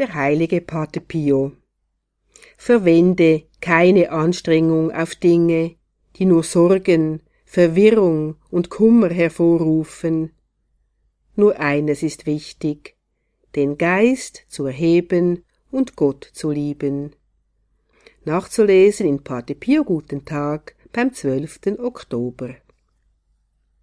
der heilige Pater Pio. Verwende keine Anstrengung auf Dinge, die nur Sorgen, Verwirrung und Kummer hervorrufen. Nur eines ist wichtig, den Geist zu erheben und Gott zu lieben. Nachzulesen in Pater Pio Guten Tag beim 12. Oktober.